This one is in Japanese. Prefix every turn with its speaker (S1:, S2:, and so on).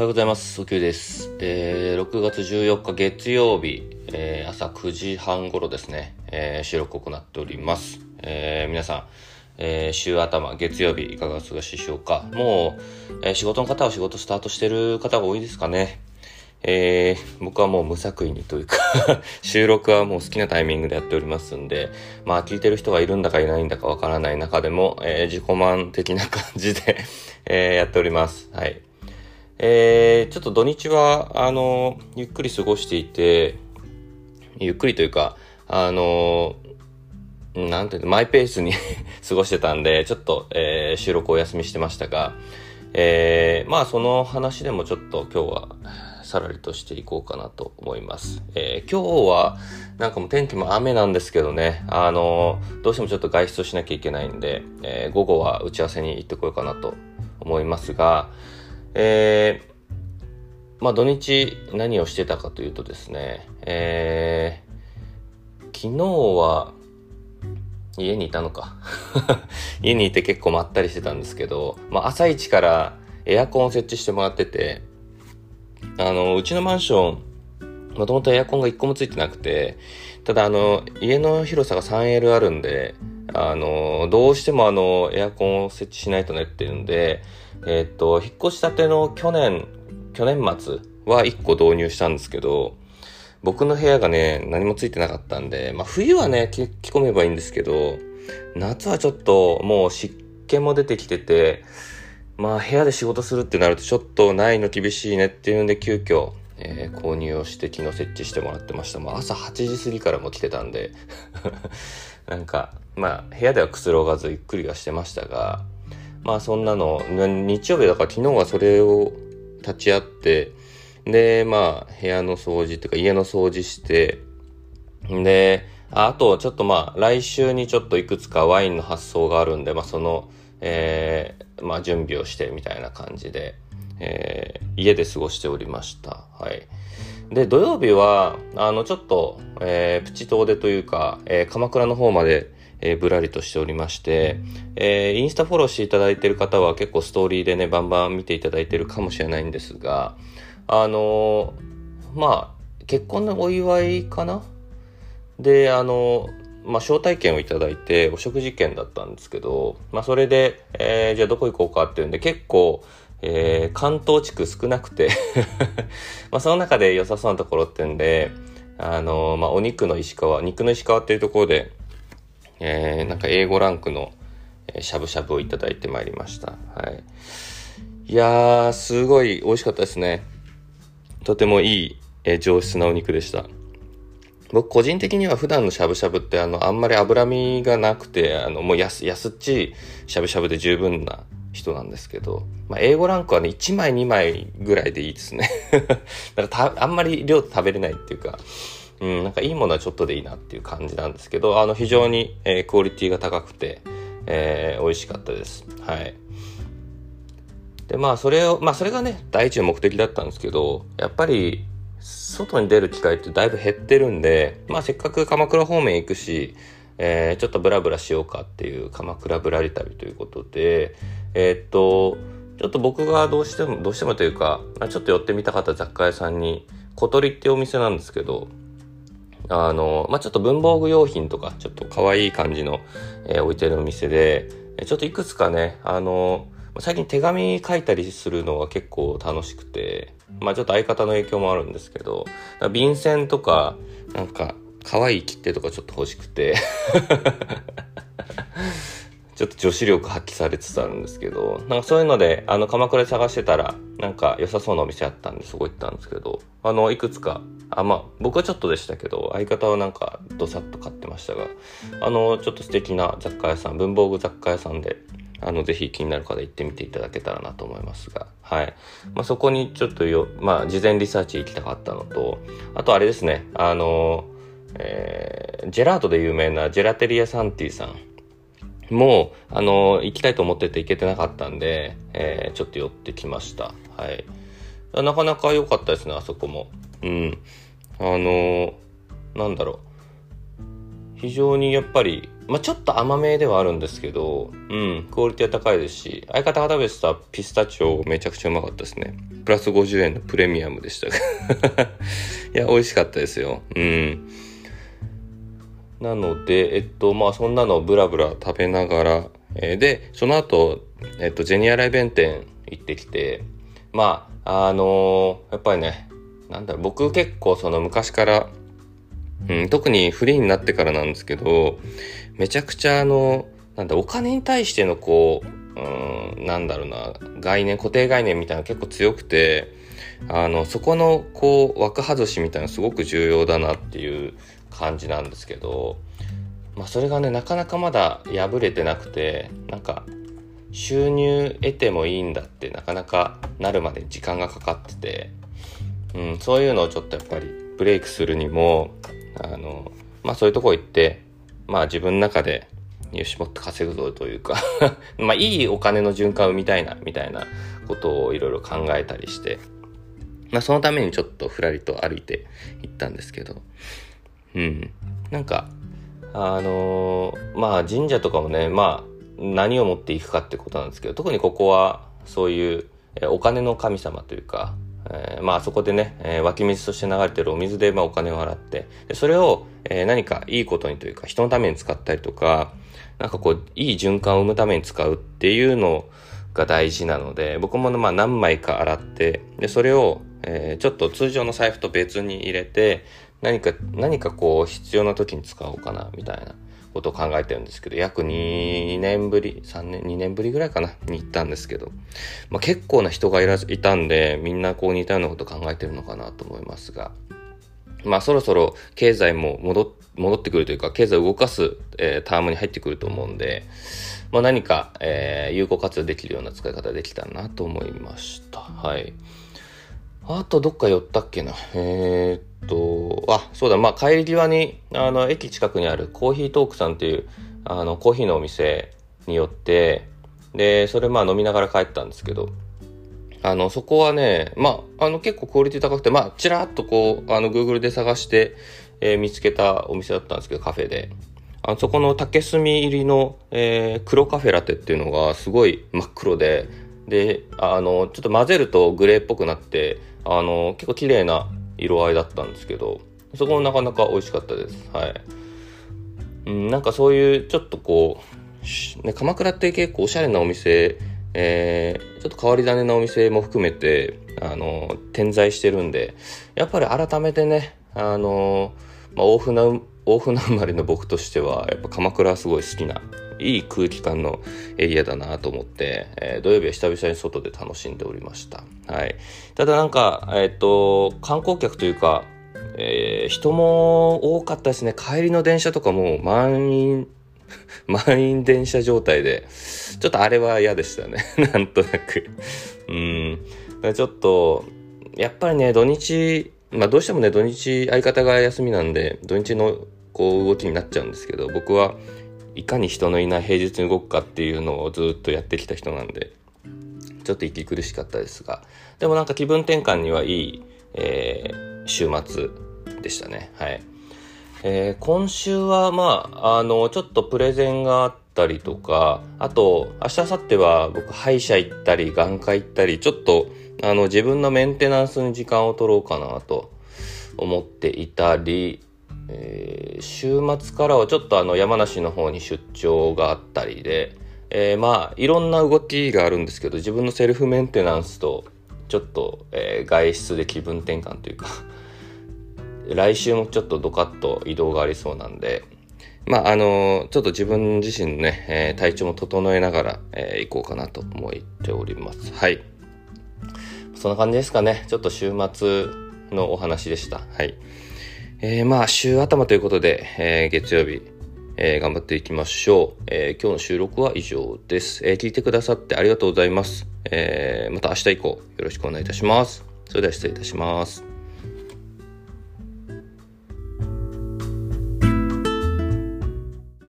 S1: はようございます。おきゅうです。えー、6月14日月曜日、えー、朝9時半頃ですね、えー、収録を行っております。えー、皆さん、えー、週頭、月曜日いかがお過ごしでしょうか？もう、え、仕事の方は仕事スタートしてる方が多いですかね。えー、僕はもう無作為にというか 収録はもう好きなタイミングでやっておりますんで、まあ聞いてる人がいるんだかいないんだかわからない中でも、えー、自己満的な感じでえー、やっております。はい。えー、ちょっと土日は、あの、ゆっくり過ごしていて、ゆっくりというか、あの、なんていうの、マイペースに 過ごしてたんで、ちょっと、えー、収録お休みしてましたが、えー、まあその話でもちょっと今日はさらりとしていこうかなと思います。えー、今日はなんかもう天気も雨なんですけどね、あの、どうしてもちょっと外出をしなきゃいけないんで、えー、午後は打ち合わせに行ってこようかなと思いますが、えー、まあ土日何をしてたかというとですね、えー、昨日は家にいたのか。家にいて結構まったりしてたんですけど、まあ朝一からエアコンを設置してもらってて、あの、うちのマンション、もともとエアコンが1個もついてなくて、ただあの、家の広さが 3L あるんで、あの、どうしてもあの、エアコンを設置しないとねっていうんで、えっと、引っ越したての去年、去年末は1個導入したんですけど、僕の部屋がね、何もついてなかったんで、まあ冬はね、着込めばいいんですけど、夏はちょっともう湿気も出てきてて、まあ部屋で仕事するってなるとちょっとないの厳しいねっていうんで急遽、えー、購入をして昨日設置してもらってました。まあ朝8時過ぎからも来てたんで なんか、まあ部屋ではくつろがずゆっくりはしてましたが、まあそんなの、日曜日だから昨日はそれを立ち会って、で、まあ部屋の掃除っていうか家の掃除して、で、あとちょっとまあ来週にちょっといくつかワインの発送があるんで、まあその、えー、まあ、準備をしてみたいな感じで、えー、家で過ごしておりました。はい。で、土曜日は、あの、ちょっと、えー、プチ遠出というか、えー、鎌倉の方まで、えー、ぶらりとしておりまして、えー、インスタフォローしていただいている方は結構ストーリーでね、バンバン見ていただいているかもしれないんですが、あのー、まあ、結婚のお祝いかな？で、あの、まあ、招待券をいただいて、お食事券だったんですけど、まあ、それで、えー、じゃあどこ行こうかっていうんで、結構、えー、関東地区少なくて まあ、その中で良さそうなところってんで、あのー、まあ、お肉の石川、肉の石川っていうところで、えー、なんか A5 ランクの、しゃぶしゃぶをいただいてまいりました。はい。いやー、すごい美味しかったですね。とてもいい、えー、上質なお肉でした。僕個人的には普段のしゃぶしゃぶってあの、あんまり脂身がなくて、あの、もう安、安っちいしゃぶしゃぶで十分な人なんですけど、まあ、A5 ランクはね、1枚2枚ぐらいでいいですね。だから、あんまり量食べれないっていうか、うん、なんかいいものはちょっとでいいなっていう感じなんですけど、あの、非常に、えー、クオリティが高くて、えー、美味しかったです。はい。で、まあ、それを、まあ、それがね、第一の目的だったんですけど、やっぱり、外に出る機会ってだいぶ減ってるんで、まあせっかく鎌倉方面行くし、えー、ちょっとブラブラしようかっていう鎌倉ぶらり旅ということで、えー、っと、ちょっと僕がどうしても、どうしてもというか、ちょっと寄ってみたかった雑貨屋さんに、小鳥っていうお店なんですけど、あの、まあ、ちょっと文房具用品とか、ちょっと可愛い感じの、えー、置いてるお店で、ちょっといくつかね、あの、最近手紙書いたりするのが結構楽しくて、まあちょっと相方の影響もあるんですけど、便箋とか、なんか、可愛い切手とかちょっと欲しくて ちょっと女子力発揮されつつあるんですけど、なんかそういうので、あの、鎌倉で探してたら、なんか良さそうなお店あったんで、そこ行ったんですけど、あの、いくつか、あ、まあ、僕はちょっとでしたけど、相方はなんか、どさっと買ってましたが、あの、ちょっと素敵な雑貨屋さん、文房具雑貨屋さんで、あの、ぜひ気になる方行ってみていただけたらなと思いますが、はい。まあ、そこにちょっとよ、まあ、事前リサーチ行きたかったのと、あとあれですね、あの、えー、ジェラートで有名なジェラテリアサンティさんもう、あの、行きたいと思ってて行けてなかったんで、えー、ちょっと寄ってきました。はい。なかなか良かったですね、あそこも。うん。あの、なんだろう。非常にやっぱり、まあ、ちょっと甘めではあるんですけど、うん、クオリティは高いですし、相方が食べてたピスタチオめちゃくちゃうまかったですね。プラス50円のプレミアムでした。いや、美味しかったですよ。うん。なので、えっと、まあ、そんなのをブラブラ食べながら、えー、で、その後、えっと、ジェニアライ弁店行ってきて、まあ、あのー、やっぱりね、なんだろ、僕結構その昔から、うん、特にフリーになってからなんですけど、めちゃくちゃあの、なんだ、お金に対してのこう、うん、なんだろうな、概念、固定概念みたいなの結構強くて、あの、そこのこう、枠外しみたいなのすごく重要だなっていう感じなんですけど、まあそれがね、なかなかまだ破れてなくて、なんか、収入得てもいいんだってなかなかなるまで時間がかかってて、うん、そういうのをちょっとやっぱりブレイクするにもあの、まあそういうとこ行って、まあ自分の中で、よし、もっと稼ぐぞというか まあいいお金の循環を生みたいな、みたいなことをいろいろ考えたりして、まあそのためにちょっとふらりと歩いて行ったんですけど、うん。なんか、あのー、まあ神社とかもね、まあ何を持っていくかってことなんですけど、特にここはそういうお金の神様というか、えー、まあそこでね、えー、湧き水として流れてるお水でまあお金を払って、でそれを、えー、何かいいことにというか人のために使ったりとか、なんかこういい循環を生むために使うっていうのが大事なので、僕もまあ何枚か洗って、でそれを、えー、ちょっと通常の財布と別に入れて、何か、何かこう必要な時に使おうかな、みたいな。ことを考えてるんですけど、約2年ぶり、3年、2年ぶりぐらいかな、に行ったんですけど、まあ、結構な人がいらいたんで、みんなこう似たようなこと考えてるのかなと思いますが、まあそろそろ経済も戻戻ってくるというか、経済を動かす、えー、タームに入ってくると思うんで、まあ何か、えー、有効活用できるような使い方できたなと思いました。はい。あとどっか寄ったっけなえー、っと、あ、そうだ、まあ帰り際に、あの、駅近くにあるコーヒートークさんっていう、あの、コーヒーのお店によって、で、それまあ飲みながら帰ったんですけど、あの、そこはね、まあ、あの、結構クオリティ高くて、まあ、ちらっとこう、あの、Google で探して、えー、見つけたお店だったんですけど、カフェで。あのそこの竹炭入りの、えー、黒カフェラテっていうのがすごい真っ黒で、で、あの、ちょっと混ぜるとグレーっぽくなって、あの、結構綺麗な色合いだったんですけど、そこもなかなか美味しかったです。はい。うん、なんかそういうちょっとこう、ね、鎌倉って結構おしゃれなお店、えー、ちょっと変わり種なお店も含めて、あの、点在してるんで、やっぱり改めてね、あの、まあ、大船、大船生まれの僕としては、やっぱ鎌倉はすごい好きないい空気感のエリアだなと思って、えー、土曜日は久々に外で楽しんでおりました。はい。ただなんか、えっ、と、観光客というか、えー、人も多かったですね。帰りの電車とかも満員、満員電車状態で、ちょっとあれは嫌でしたね。なんとなく。うん。ちょっと、やっぱりね、土日、まあどうしてもね、土日相方が休みなんで、土日のこう動きになっちゃうんですけど、僕はいかに人のいない平日に動くかっていうのをずっとやってきた人なんで、ちょっと息苦しかったですが、でもなんか気分転換にはいい、えー、週末でしたね。はい。えー、今週はまあ、あの、ちょっとプレゼンがあったりとか、あと、明日、明後日は僕歯医者行ったり、眼科行ったり、ちょっと、あの、自分のメンテナンスに時間を取ろうかなと思っていたり、えー、週末からはちょっとあの山梨の方に出張があったりで、えー、まあいろんな動きがあるんですけど自分のセルフメンテナンスとちょっと、えー、外出で気分転換というか 来週もちょっとドカッと移動がありそうなんでまああのちょっと自分自身ね、え、体調も整えながら、えー、行こうかなと思っております。はい。そんな感じですかね。ちょっと週末のお話でした。はい。えー、まあ、週頭ということで、えー、月曜日、えー、頑張っていきましょう、え今日の収録は以上です、え聞いてくださってありがとうございます。えまた明日以降よろしくお願いいたします。それでは失礼いたします。